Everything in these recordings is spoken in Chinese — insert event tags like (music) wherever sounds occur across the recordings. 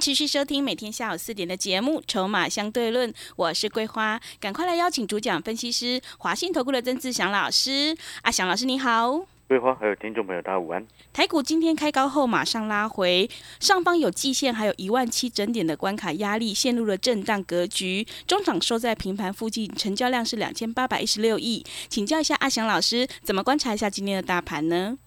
持续收听每天下午四点的节目《筹码相对论》，我是桂花，赶快来邀请主讲分析师华信投顾的曾志祥老师。阿祥老师你好。桂花还有听众朋友，大家午安。台股今天开高后马上拉回，上方有季线，还有一万七整点的关卡压力，陷入了震荡格局。中场收在平盘附近，成交量是两千八百一十六亿。请教一下阿祥老师，怎么观察一下今天的大盘呢？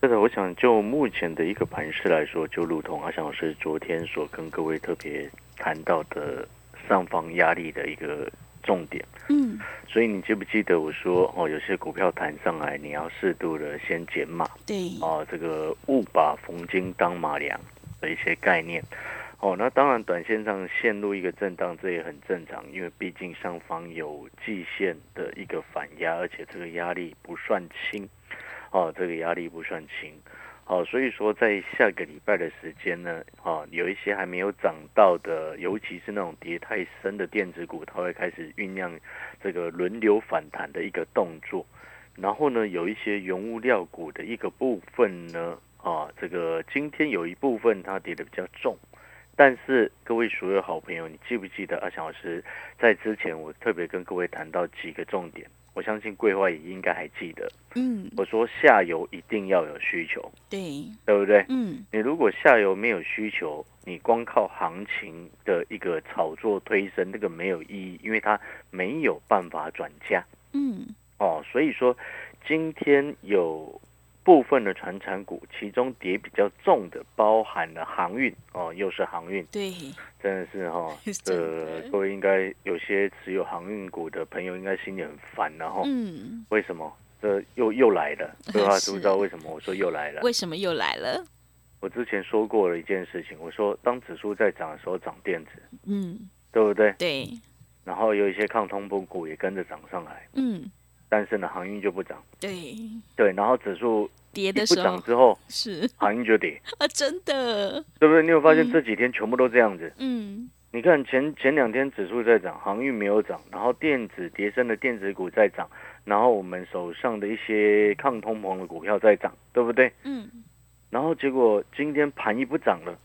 是的，我想就目前的一个盘势来说，就如同阿翔老师昨天所跟各位特别谈到的上方压力的一个。重点，嗯，所以你记不记得我说哦，有些股票弹上来，你要适度的先减码，对，哦，这个勿把逢金当马良的一些概念，哦，那当然短线上陷入一个震荡，这也很正常，因为毕竟上方有季线的一个反压，而且这个压力不算轻，哦，这个压力不算轻。好，所以说在下个礼拜的时间呢，啊，有一些还没有涨到的，尤其是那种跌太深的电子股，它会开始酝酿这个轮流反弹的一个动作。然后呢，有一些原物料股的一个部分呢，啊，这个今天有一部分它跌的比较重，但是各位所有好朋友，你记不记得阿强老师在之前我特别跟各位谈到几个重点？我相信桂花也应该还记得，嗯，我说下游一定要有需求，对，对不对？嗯，你如果下游没有需求，你光靠行情的一个炒作推升，这个没有意义，因为它没有办法转嫁，嗯，哦，所以说今天有。部分的船产股，其中跌比较重的，包含了航运哦，又是航运，对，真的是哈，(laughs) 呃，各位应该有些持有航运股的朋友，应该心里很烦然后，嗯，为什么这又又来了？(laughs) 对吧？知不知道为什么我说又来了？为什么又来了？我之前说过了一件事情，我说当指数在涨的时候涨电子，嗯，对不对？对，然后有一些抗通膨股也跟着涨上来，嗯。但是呢，航运就不涨。对对，然后指数跌的时候不涨之后，是航运就跌 (laughs) 啊，真的，对不对？你有发现这几天全部都这样子？嗯，你看前前两天指数在涨，航运没有涨，然后电子跌升的电子股在涨，然后我们手上的一些抗通膨的股票在涨，对不对？嗯，然后结果今天盘一不涨了，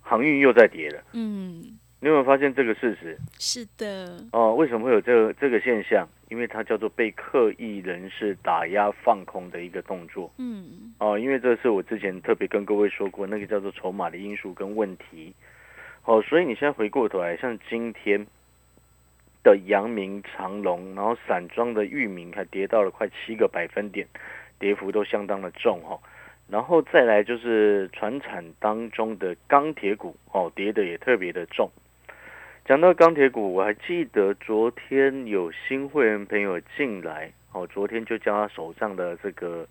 航运又在跌了。嗯。你有没有发现这个事实？是的。哦，为什么会有这个这个现象？因为它叫做被刻意人士打压放空的一个动作。嗯。哦，因为这是我之前特别跟各位说过，那个叫做筹码的因素跟问题。哦，所以你现在回过头来，像今天的阳明长隆，然后散装的域名还跌到了快七个百分点，跌幅都相当的重哈。然后再来就是船产当中的钢铁股哦，跌的也特别的重。讲到钢铁股，我还记得昨天有新会员朋友进来，哦，昨天就将他手上的这个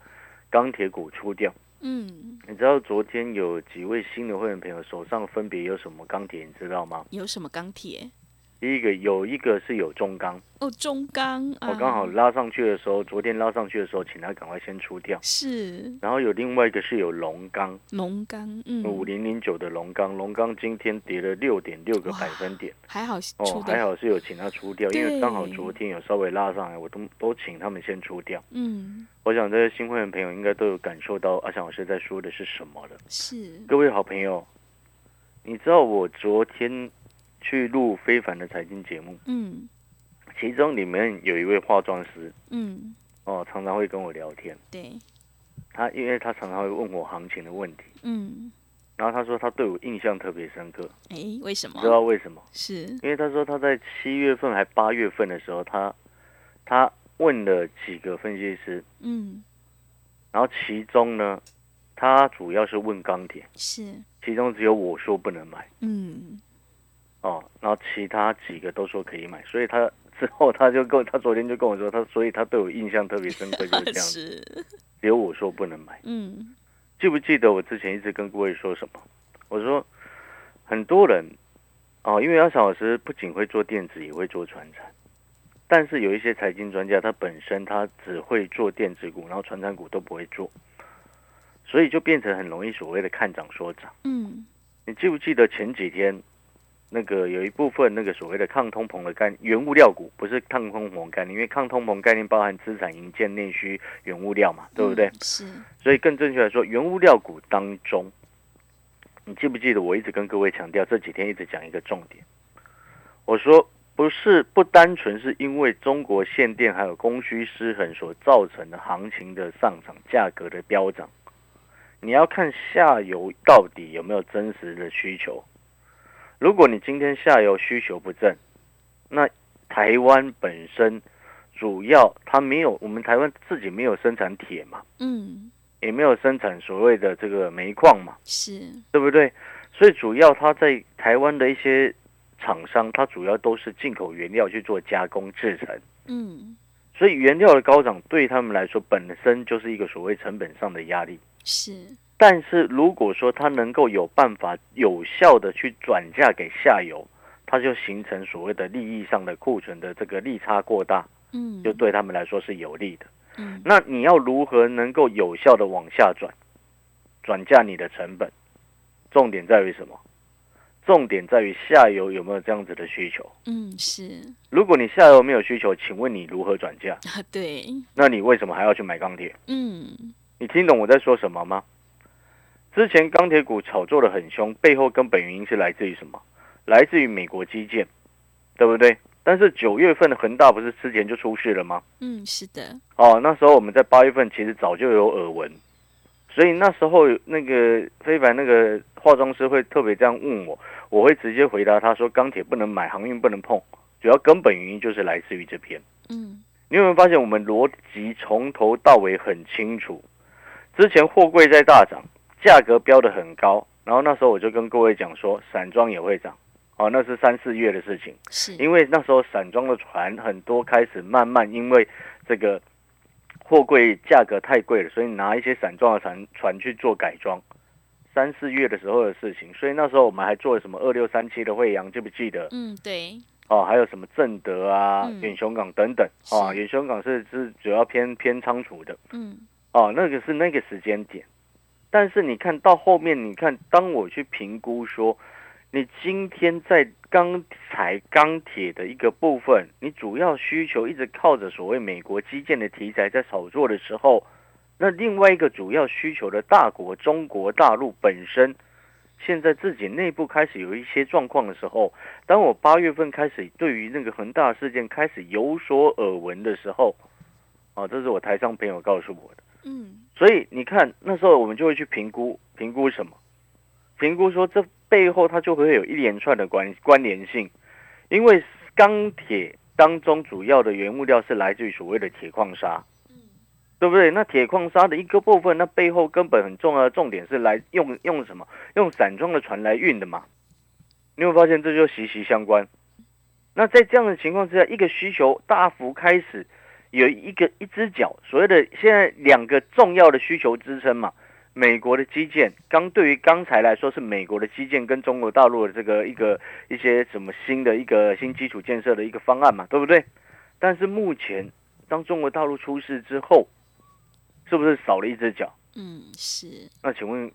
钢铁股出掉。嗯，你知道昨天有几位新的会员朋友手上分别有什么钢铁？你知道吗？有什么钢铁？第一个有一个是有中钢。哦，中钢，我刚好拉上去的时候，昨天拉上去的时候，请他赶快先出掉。是，然后有另外一个是有龙钢，龙钢，嗯，五零零九的龙钢，龙钢今天跌了六点六个百分点，还好哦，还好是有请他出掉，因为刚好昨天有稍微拉上来，我都都请他们先出掉。嗯，我想这些新会员朋友应该都有感受到阿翔老师在说的是什么了。是，各位好朋友，你知道我昨天。去录非凡的财经节目，嗯，其中里面有一位化妆师，嗯，哦，常常会跟我聊天，对，他因为他常常会问我行情的问题，嗯，然后他说他对我印象特别深刻，哎，为什么？知道为什么？是。因为他说他在七月份还八月份的时候，他他问了几个分析师，嗯，然后其中呢，他主要是问钢铁，是，其中只有我说不能买，嗯。哦，然后其他几个都说可以买，所以他 (laughs) 之后他就跟他昨天就跟我说，他所以他对我印象特别深刻，就是 (laughs) 这样子。只有我说不能买。嗯，记不记得我之前一直跟各位说什么？我说很多人哦，因为阿小老师不仅会做电子，也会做船产，但是有一些财经专家，他本身他只会做电子股，然后船产股都不会做，所以就变成很容易所谓的看涨说涨。嗯，你记不记得前几天那个有一部分那个所谓的抗通膨的概念，原物料股不是抗通膨概念，因为抗通膨概念包含资产、营建、内需、原物料嘛，对不对？嗯是，所以更正确来说，原物料股当中，你记不记得我一直跟各位强调，这几天一直讲一个重点，我说不是不单纯是因为中国限电还有供需失衡所造成的行情的上涨、价格的飙涨，你要看下游到底有没有真实的需求。如果你今天下游需求不振，那台湾本身主要它没有，我们台湾自己没有生产铁嘛，嗯，也没有生产所谓的这个煤矿嘛，是，对不对？所以主要它在台湾的一些厂商，它主要都是进口原料去做加工制成，嗯，所以原料的高涨对他们来说本身就是一个所谓成本上的压力。是，但是如果说它能够有办法有效的去转嫁给下游，它就形成所谓的利益上的库存的这个利差过大，嗯，就对他们来说是有利的。嗯，那你要如何能够有效的往下转，转嫁你的成本？重点在于什么？重点在于下游有没有这样子的需求。嗯，是，如果你下游没有需求，请问你如何转嫁？啊，对，那你为什么还要去买钢铁？嗯，你听懂我在说什么吗？之前钢铁股炒作的很凶，背后根本原因是来自于什么？来自于美国基建，对不对？但是九月份的恒大不是之前就出事了吗？嗯，是的，哦，那时候我们在八月份其实早就有耳闻，所以那时候那个非凡那个化妆师会特别这样问我，我会直接回答他说钢铁不能买，航运不能碰，主要根本原因就是来自于这篇。嗯，你有没有发现我们逻辑从头到尾很清楚？之前货柜在大涨，价格标的很高，然后那时候我就跟各位讲说，散装也会涨，哦，那是三四月的事情。是，因为那时候散装的船很多开始慢慢因为这个货柜价格太贵了，所以拿一些散装的船船去做改装。三四月的时候的事情，所以那时候我们还做了什么二六三七的惠阳，记不记得？嗯，对，哦，还有什么正德啊、嗯远雄港等等啊，远雄港是是主要偏偏仓储的嗯，哦，那个是那个时间点。但是你看到后面，你看当我去评估说，你今天在钢材、钢铁的一个部分，你主要需求一直靠着所谓美国基建的题材在炒作的时候，那另外一个主要需求的大国中国大陆本身，现在自己内部开始有一些状况的时候，当我八月份开始对于那个恒大事件开始有所耳闻的时候，啊，这是我台上朋友告诉我的。嗯，所以你看，那时候我们就会去评估，评估什么？评估说这背后它就会有一连串的关关联性，因为钢铁当中主要的原物料是来自于所谓的铁矿砂，嗯对不对？那铁矿砂的一个部分，那背后根本很重要的重点是来用用什么？用散装的船来运的嘛。你会发现这就息息相关。那在这样的情况之下，一个需求大幅开始。有一个一只脚，所谓的现在两个重要的需求支撑嘛，美国的基建，刚对于钢材来说是美国的基建跟中国大陆的这个一个一些什么新的一个新基础建设的一个方案嘛，对不对？但是目前当中国大陆出事之后，是不是少了一只脚？嗯，是，那请问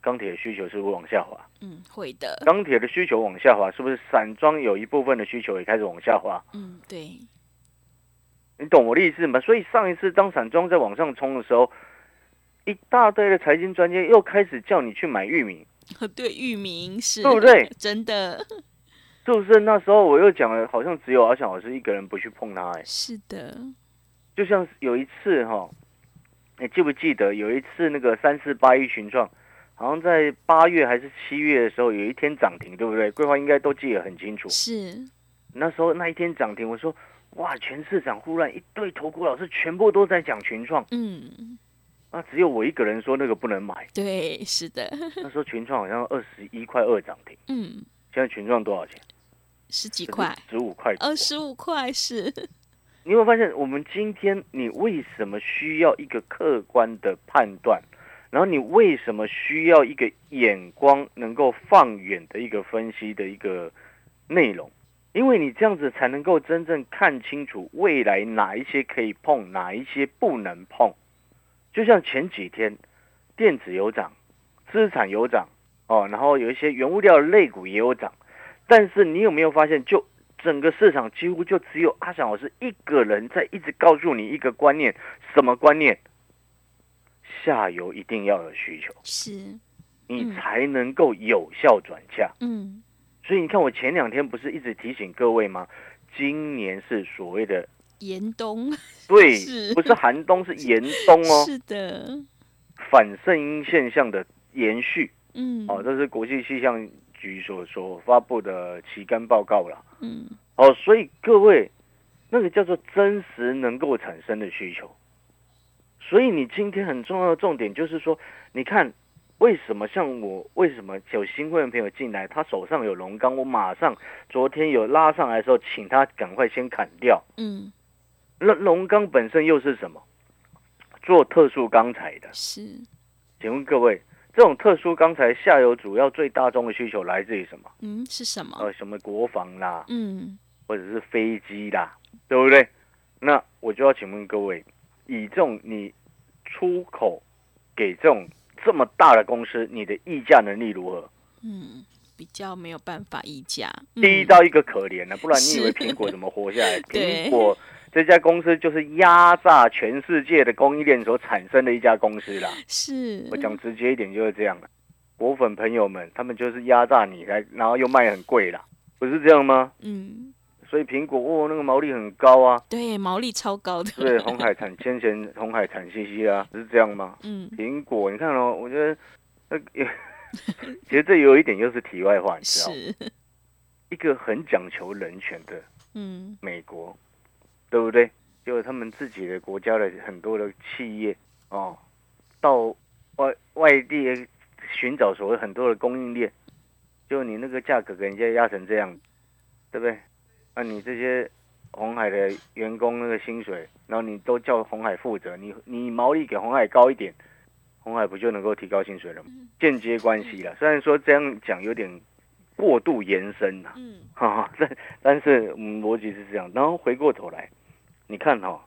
钢铁的需求是不是往下滑？嗯，会的，钢铁的需求往下滑，是不是散装有一部分的需求也开始往下滑？嗯，对，你懂我的意思吗？所以上一次当散装在往上冲的时候，一大堆的财经专家又开始叫你去买玉米，(laughs) 对，域名是，对不对？(laughs) 真的，是不是？那时候我又讲了，好像只有阿翔老师一个人不去碰它，哎，是的，就像有一次哈，你记不记得有一次那个三四八一群创，好像在八月还是七月的时候，有一天涨停，对不对？桂花应该都记得很清楚。是，那时候那一天涨停，我说哇，全市场忽然一堆投顾老师全部都在讲群创，嗯，那只有我一个人说那个不能买。对，是的，(laughs) 那时候群创好像二十一块二涨停，嗯，现在群创多少钱？十几块，十五块多。二十五块是，(laughs) 你会发现，我们今天你为什么需要一个客观的判断？然后你为什么需要一个眼光能够放远的一个分析的一个内容，因为你这样子才能够真正看清楚未来哪一些可以碰，哪一些不能碰。就像前几天电子有涨，资产有涨哦，然后有一些原物料类股也有涨，但是你有没有发现，就整个市场几乎就只有阿翔老师一个人在一直告诉你一个观念，什么观念？下游一定要有需求，是，你才能够有效转嫁。嗯，所以你看，我前两天不是一直提醒各位吗？今年是所谓的严冬，(laughs) 对，不是寒冬，是严冬哦，是的，反圣婴现象的延续。嗯，哦，这是国际气象局所所发布的期刊报告了。嗯，哦，所以各位，那个叫做真实能够产生的需求。所以你今天很重要的重点就是说，你看为什么像我，为什么有新会员朋友进来，他手上有龙钢，我马上昨天有拉上来的时候，请他赶快先砍掉。嗯，那龙钢本身又是什么？做特殊钢材的。是，请问各位，这种特殊钢材下游主要最大宗的需求来自于什么？嗯，是什么？呃，什么国防啦，嗯，或者是飞机啦，对不对？那我就要请问各位，以这种你出口给这种这么大的公司，你的议价能力如何？嗯，比较没有办法议价，嗯低到一个可怜了，不然你以为苹果怎么活下来？(laughs) 苹果这家公司就是压榨全世界的供应链所产生的一家公司啦。是，我讲直接一点就是这样了。果粉朋友们，他们就是压榨你来，然后又卖很贵啦，不是这样吗？嗯，所以苹果哦，那个毛利很高啊。对，毛利超高的，对，红海产先前 (laughs) 红海产西西啊，是这样吗？嗯，苹果，你看哦，我觉得那也，(laughs) 其实这有一点又是题外话，你知道吗？是，一个很讲求人权的嗯，美国，对不对？就他们自己的国家的很多的企业哦，到外外地寻找所谓很多的供应链，就你那个价格给人家压成这样，对不对？那、你这些红海的员工那个薪水，然后你都叫红海负责，你你毛利给红海高一点，红海不就能够提高薪水了吗？间接关系了，虽然说这样讲有点过度延伸呐、嗯，(laughs) 哈哈，但但是我们，逻辑是这样。然后回过头来，你看哈、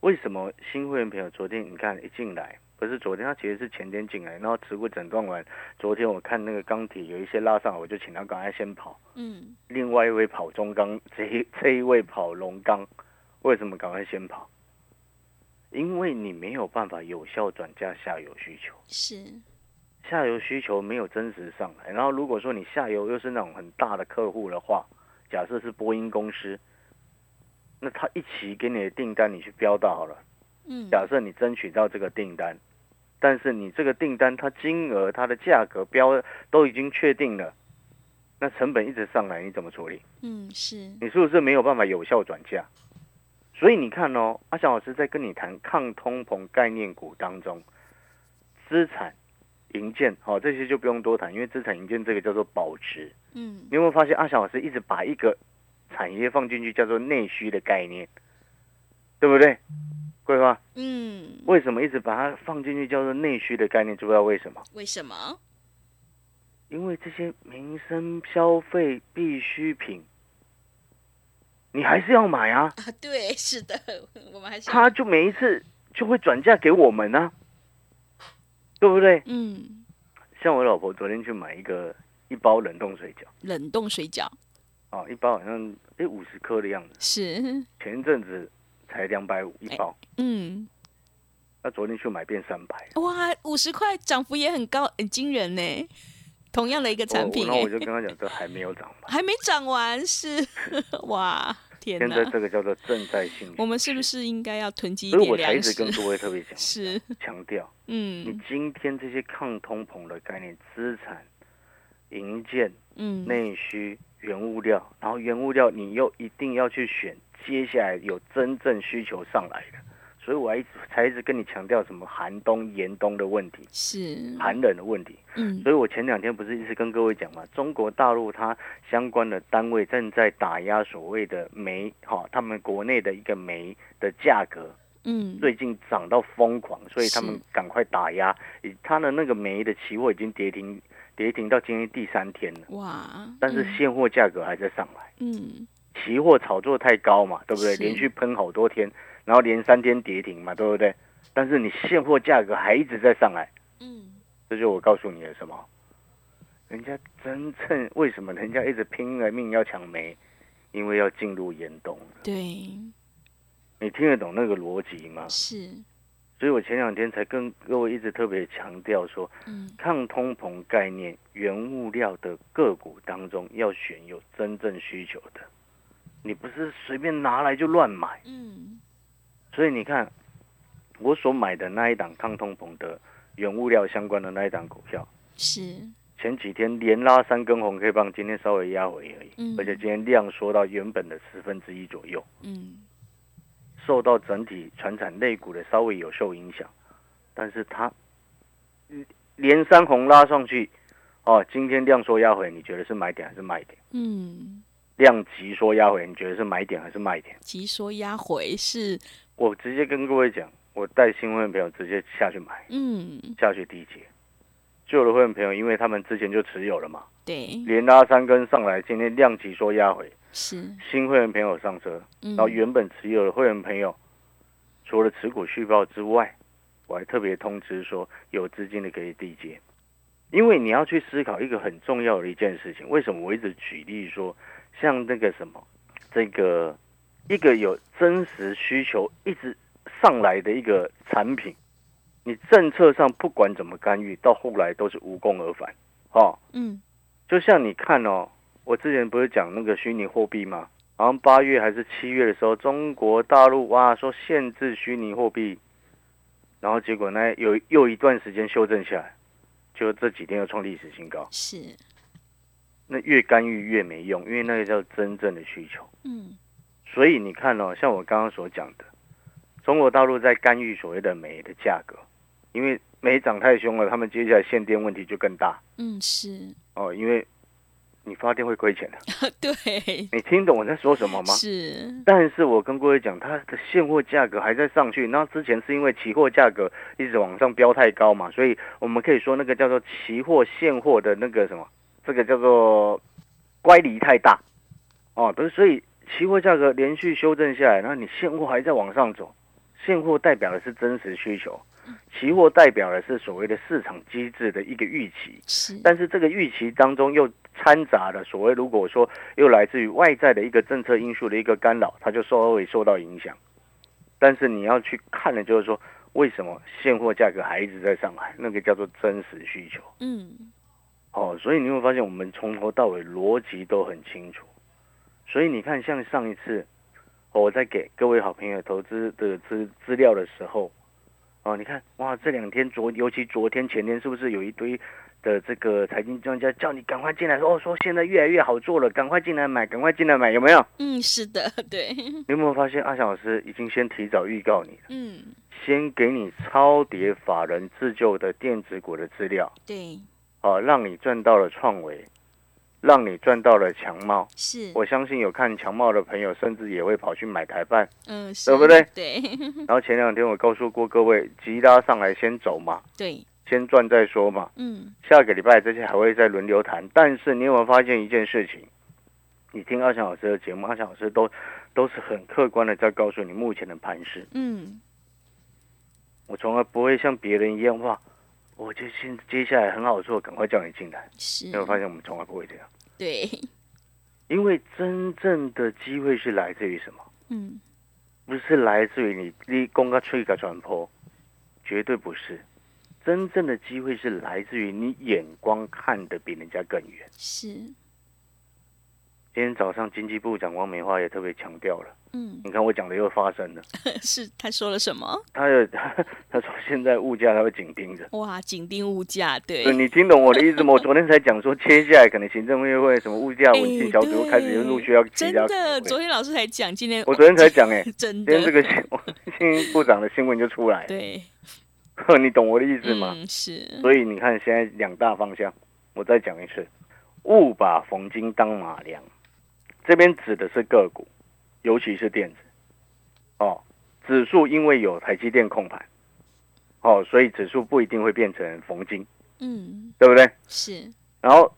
为什么新会员朋友昨天你看一进来，不是昨天，他其实是前天进来，然后持股诊断完，昨天我看那个钢铁有一些拉上，我就请他赶快先跑。嗯，另外一位跑中钢，(laughs) 这一这一位跑龙钢，为什么赶快先跑？因为你没有办法有效转嫁下游需求。是，下游需求没有真实上来，然后如果说你下游又是那种很大的客户的话，假设是波音公司，那他一起给你的订单你去标到好了，嗯，假设你争取到这个订单，但是你这个订单它金额它的价格标都已经确定了，那成本一直上来，你怎么处理？嗯，是，你是不是没有办法有效转嫁？所以你看哦，阿翔老师在跟你谈抗通膨概念股当中，资产、银建，好、这些就不用多谈，因为资产银建这个叫做保值。嗯，你有没有发现阿翔老师一直把一个产业放进去，叫做内需的概念，对不对？桂花，嗯，为什么一直把它放进去叫做内需的概念？知不知道为什么？为什么？因为这些民生消费必需品，你还是要买啊。啊，对，是的，(laughs) 我们还是，他就每一次就会转嫁给我们呢、对不对？嗯，像我老婆昨天去买一个一包冷冻水饺冷冻水饺啊，一包好像诶五十颗的样子，是，前一阵子才两百五一包，嗯，那昨天去买变三百。哇，五十块涨幅也很高，很惊人呢。同样的一个产品，哎然后我就跟他讲，这还没有涨完，还没涨完，是 (laughs) 哇，天现在！这个叫做正在性。我们是不？是应该要囤积一所以我才一直跟？各位特别讲，是，强调，嗯你嗯今天这些抗通膨的概念，资产、银建、嗯，内需、原物料，然后原物料你又一定要去选接下来有真正需求上来的，所以我还一直才一直跟你强调什么寒冬、严冬的问题、是，寒冷的问题。嗯。所以我前两天不是一直跟各位讲嘛，中国大陆它相关的单位正在打压所谓的煤，哈、他们国内的一个煤的价格嗯，最近涨到疯狂，所以他们赶快打压，以它的那个煤的期货已经跌停跌停到今天第三天了，哇，但是现货价格还在上来，嗯，期货炒作太高嘛，对不对？连续喷好多天，然后连三天跌停嘛，对不对？但是你现货价格还一直在上来，嗯这就我告诉你的什么？人家真正为什么人家一直拼了命要抢煤？因为要进入严冬了。对，你听得懂那个逻辑吗？是，所以我前两天才跟各位一直特别强调说，嗯抗通膨概念原物料的个股当中要选有真正需求的，你不是随便拿来就乱买。嗯。所以你看，我所买的那一档抗通膨的原物料相关的那一档股票，是，前几天连拉三根红 K 棒，今天稍微压回而已，嗯。而且今天量缩到原本的十分之一左右，嗯。受到整体传产类股的稍微有受影响，但是它嗯连三红拉上去，哦，今天量缩压回，你觉得是买点还是卖点？嗯，量急缩压回，你觉得是买点还是卖点？急缩压回是，我直接跟各位讲，我带新会员朋友直接下去买，嗯，下去低接。旧的会员朋友，因为他们之前就持有了嘛，对，连拉三根上来，今天量级缩压回，是，新会员朋友上车，嗯然后原本持有的会员朋友，除了持股续报之外，我还特别通知说，有资金的可以递接，因为你要去思考一个很重要的一件事情。为什么我一直举例说，像那个什么，这个一个有真实需求一直上来的一个产品，你政策上不管怎么干预，到后来都是无功而返，哦。嗯就像你看哦，我之前不是讲那个虚拟货币吗？好像八月还是七月的时候，中国大陆哇说限制虚拟货币，然后结果呢有又一段时间修正下来，就这几天又创历史新高。是，那越干预越没用，因为那个叫真正的需求。嗯所以你看哦，像我刚刚所讲的，中国大陆在干预所谓的煤的价格，因为煤涨太凶了，他们接下来限电问题就更大嗯是，哦，因为你发电会亏钱的。(laughs) 对，你听懂我在说什么吗？是，但是我跟各位讲，它的现货价格还在上去，那之前是因为期货价格一直往上飙太高嘛，所以我们可以说那个叫做期货现货的那个什么，这个叫做乖离太大哦，不是，所以期货价格连续修正下来，然后你现货还在往上走，现货代表的是真实需求，期货代表的是所谓的市场机制的一个预期，是，但是这个预期当中又掺杂了所谓，如果说又来自于外在的一个政策因素的一个干扰，它就稍微受到影响。但是你要去看的就是说，为什么现货价格还一直在上来？那个叫做真实需求嗯哦。所以你会发现，我们从头到尾逻辑都很清楚。所以你看，像上一次、哦我在给各位好朋友投资的资资料的时候，哦，你看哇，这两天昨尤其昨天前天是不是有一堆的这个财经专家叫你赶快进来说，哦，说现在越来越好做了，赶快进来买，赶快进来买，有没有？嗯是的，(laughs) 对，你有没有发现阿翔老师已经先提早预告你了，嗯先给你超跌法人自救的电子股的资料，对，哦，让你赚到了创维，让你赚到了强茂。是，我相信有看强茂的朋友，甚至也会跑去买台办。嗯是，对不对？对然后前两天我告诉过各位，急拉上来先走嘛，对，先赚再说嘛。嗯下个礼拜这些还会再轮流谈。但是你有没有发现一件事情？你听阿翔老师的节目，阿翔老师都都是很客观的在告诉你目前的盘势。嗯我从来不会像别人一样哇，我就现接下来很好做，赶快叫你进来。是你有没有发现我们从来不会这样？对，因为真正的机会是来自于什么？嗯不是来自于你你公个吹个转坡，绝对不是。真正的机会是来自于你眼光看得比人家更远。是，今天早上经济部长王美花也特别强调了，嗯你看我讲的又发生了，(laughs) 是，他说了什么？他有 (laughs) 他说现在物价他会紧盯着。哇，紧盯物价，对对，，你听懂我的意思吗？我昨天才讲说，接下来可能行政会会什么物价稳定哎小组开始陆续要真的，昨天老师才讲，今天我昨天才讲哎、(laughs) 真今天这，个新新部长的新闻就出来，对，你懂我的意思吗？嗯是，所以你看，现在两大方向，我再讲一次，勿把逢金当马良。这边指的是个股，尤其是电子。哦，指数因为有台积电控盘，哦，所以指数不一定会变成逢金，嗯对不对？是，然后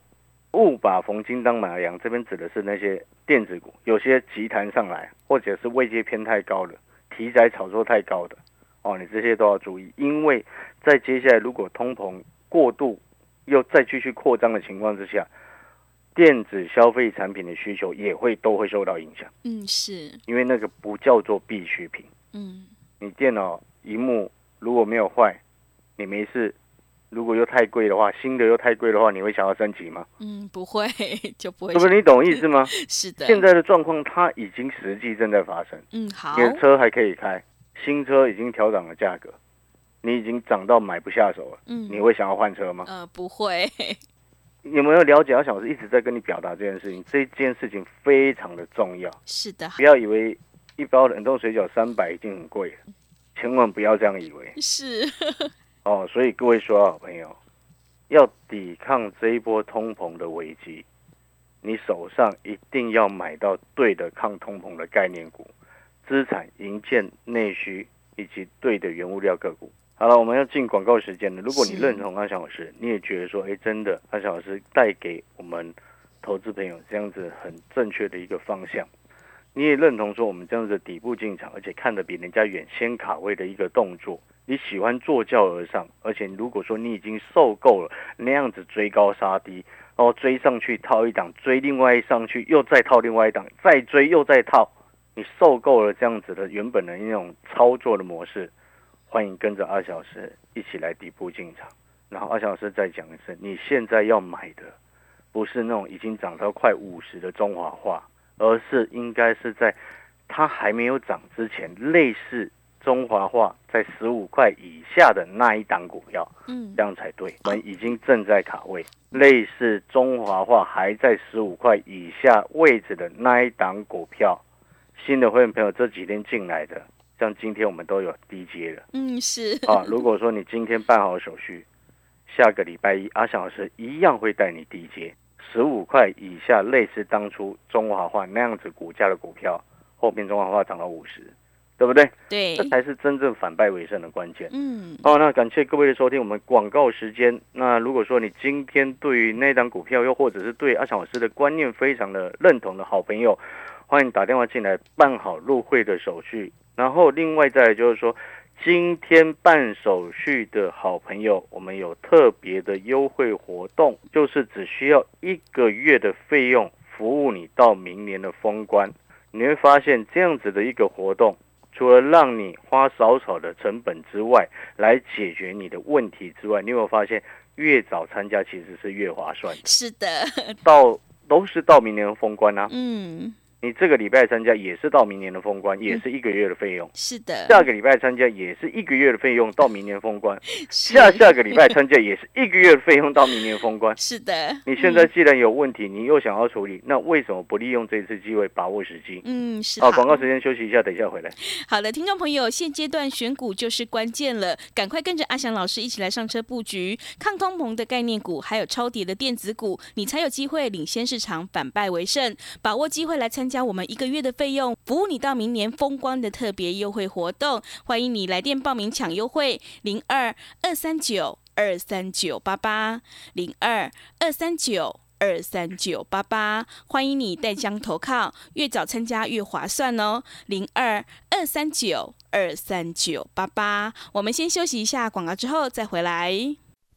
勿把逢金当马羊，这边指的是那些电子股，有些急弹上来，或者是位阶偏太高的，题材炒作太高的，哦，你这些都要注意，因为在接下来如果通膨过度又再继续扩张的情况之下，电子消费产品的需求也会都会受到影响，嗯，是，因为那个不叫做必需品。嗯，你电脑荧幕如果没有坏，你没事。如果又太贵的话，新的又太贵的话，你会想要升级吗？嗯，不会，(laughs) 就不会。是不是你懂意思吗？(laughs) 是的。现在的状况，它已经实际正在发生。嗯，好。你的车还可以开，新车已经调涨了价格，你已经涨到买不下手了。嗯，你会想要换车吗？呃，不会。有没有了解？阿小时一直在跟你表达这件事情，这件事情非常的重要。是的。不要以为一包冷冻水饺三百已经很贵了，千万不要这样以为。是。(laughs) 哦，所以各位说好朋友，要抵抗这一波通膨的危机，你手上一定要买到对的抗通膨的概念股、资产、营建、内需以及对的原物料个股。好了，我们要进广告时间了。如果你认同阿翔老师，你也觉得说，哎，真的阿翔老师带给我们投资朋友这样子很正确的一个方向，你也认同说我们这样子底部进场，而且看得比人家远，先卡位的一个动作。你喜欢坐轿而上，而且如果说你已经受够了那样子追高杀低，然后追上去套一档，追另外一上去又再套另外一档，再追又再套，你受够了这样子的原本的那种操作的模式，欢迎跟着二小时一起来底部进场。然后二小时再讲一次，你现在要买的不是那种已经涨到快五十的中华化，而是应该是在它还没有涨之前类似。中华化在十五块以下的那一档股票，嗯，这样才对。我们已经正在卡位，类似中华化还在十五块以下位置的那一档股票，新的会员朋友这几天进来的，像今天我们都有低阶的，嗯，是啊。如果说你今天办好手续，下个礼拜一阿翔老师一样会带你低阶十五块以下，类似当初中华化那样子股价的股票，后面中华化涨到五十。对不对？对，这才是真正反败为胜的关键。嗯，好，那感谢各位的收听，我们广告时间。那如果说你今天对于那档股票，又或者是对阿强老师的观念非常的认同的好朋友，欢迎打电话进来办好入会的手续。然后另外再就是说，今天办手续的好朋友，我们有特别的优惠活动，就是只需要一个月的费用，服务你到明年的封关。你会发现这样子的一个活动。除了让你花少少的成本之外，来解决你的问题之外，你有没有发现越早参加其实是越划算？是的，到都是到明年封关啊。嗯。你这个礼拜参加也是到明年的封关，也是一个月的费用。是的，下个礼拜参加也是一个月的费用，到明年封关。(laughs) 下下个礼拜参加也是一个月的费用，到明年封关。(laughs) 是的，你现在既然有问题，你又想要处理，那为什么不利用这次机会，把握时机？嗯，是。好，广告时间休息一下，等一下回来。好的，听众朋友，现阶段选股就是关键了，赶快跟着阿翔老师一起来上车布局抗通膨的概念股，还有超跌的电子股，你才有机会领先市场，反败为胜。把握机会来参加加我们一个月。的费用服务你到明年风光的特别优惠活动，欢迎你来电报名抢优惠，零二二三九二三九八八零二二三九二三九八八，欢迎你带枪投靠，越早参加越划算哦，零二二三九二三九八八，我们先休息一下广告之后再回来。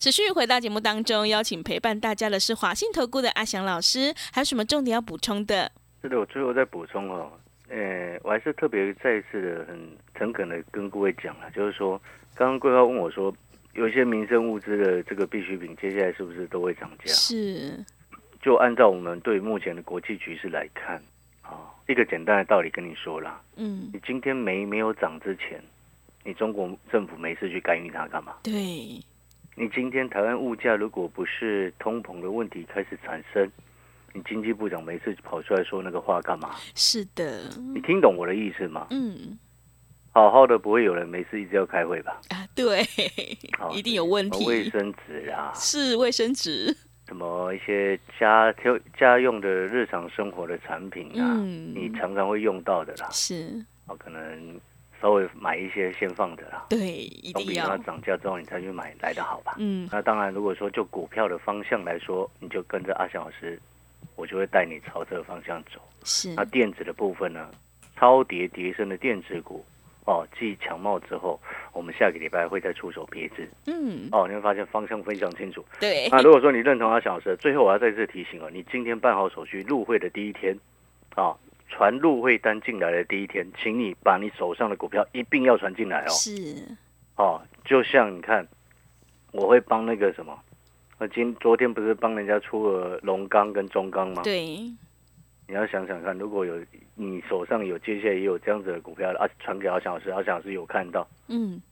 持续回到节目当中，邀请陪伴大家的是华信投顾的阿翔老师，还有什么重点要补充的？是的，我最后再补充哦，呃，我还是特别再一次的很诚恳的跟各位讲了，就是说，刚刚桂花问我说，有一些民生物资的这个必需品，接下来是不是都会涨价？是，就按照我们对目前的国际局势来看，啊，一个简单的道理跟你说啦，嗯，你今天没没有涨之前，你中国政府没事去干预它干嘛？对。你今天台湾物价如果不是通膨的问题开始产生，你经济部长每次跑出来说那个话干嘛？是的，你听懂我的意思吗？嗯好好的不会有人没事一直要开会吧？啊，对，好一定有问题卫，生纸啊，是卫生纸，什么一些家家用的日常生活的产品啊，嗯你常常会用到的啦。是哦，可能稍微买一些先放着啦，对，一定要涨价之后你再去买来的好吧？嗯，那当然，如果说就股票的方向来说，你就跟着阿翔老师，我就会带你朝这个方向走。是那电子的部分呢，超跌跌升的电子股，哦，继强茂之后，我们下个礼拜会再出手别致。嗯，哦，你会发现方向非常清楚。对，那如果说你认同阿翔老师，最后我要再次提醒哦，你今天办好手续入会的第一天，啊、传入会单进来的第一天，请你把你手上的股票一并要传进来哦。是，哦，就像你看，我会帮那个什么，我今昨天不是帮人家出了龙钢跟中钢吗？对，你要想想看，如果有你手上有接下来也有这样子的股票，啊，传给阿翔老师，阿翔老师有看到嗯，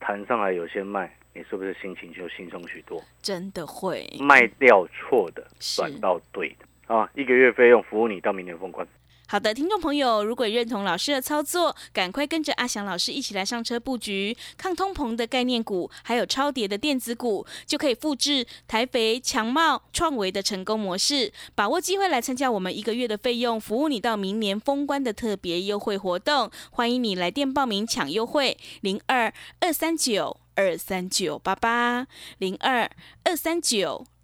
弹上来有些卖，你是不是心情就轻松许多？真的会，卖掉错的，转到对的啊！一个月费用服务你到明年封关。好的，听众朋友，如果认同老师的操作，赶快跟着阿翔老师一起来上车布局抗通膨的概念股，还有超跌的电子股，就可以复制台肥、强茂、创维的成功模式，把握机会来参加我们一个月的费用，服务你到明年封关的特别优惠活动。欢迎你来电报名抢优惠，零二二三九二三九八八零二二三九。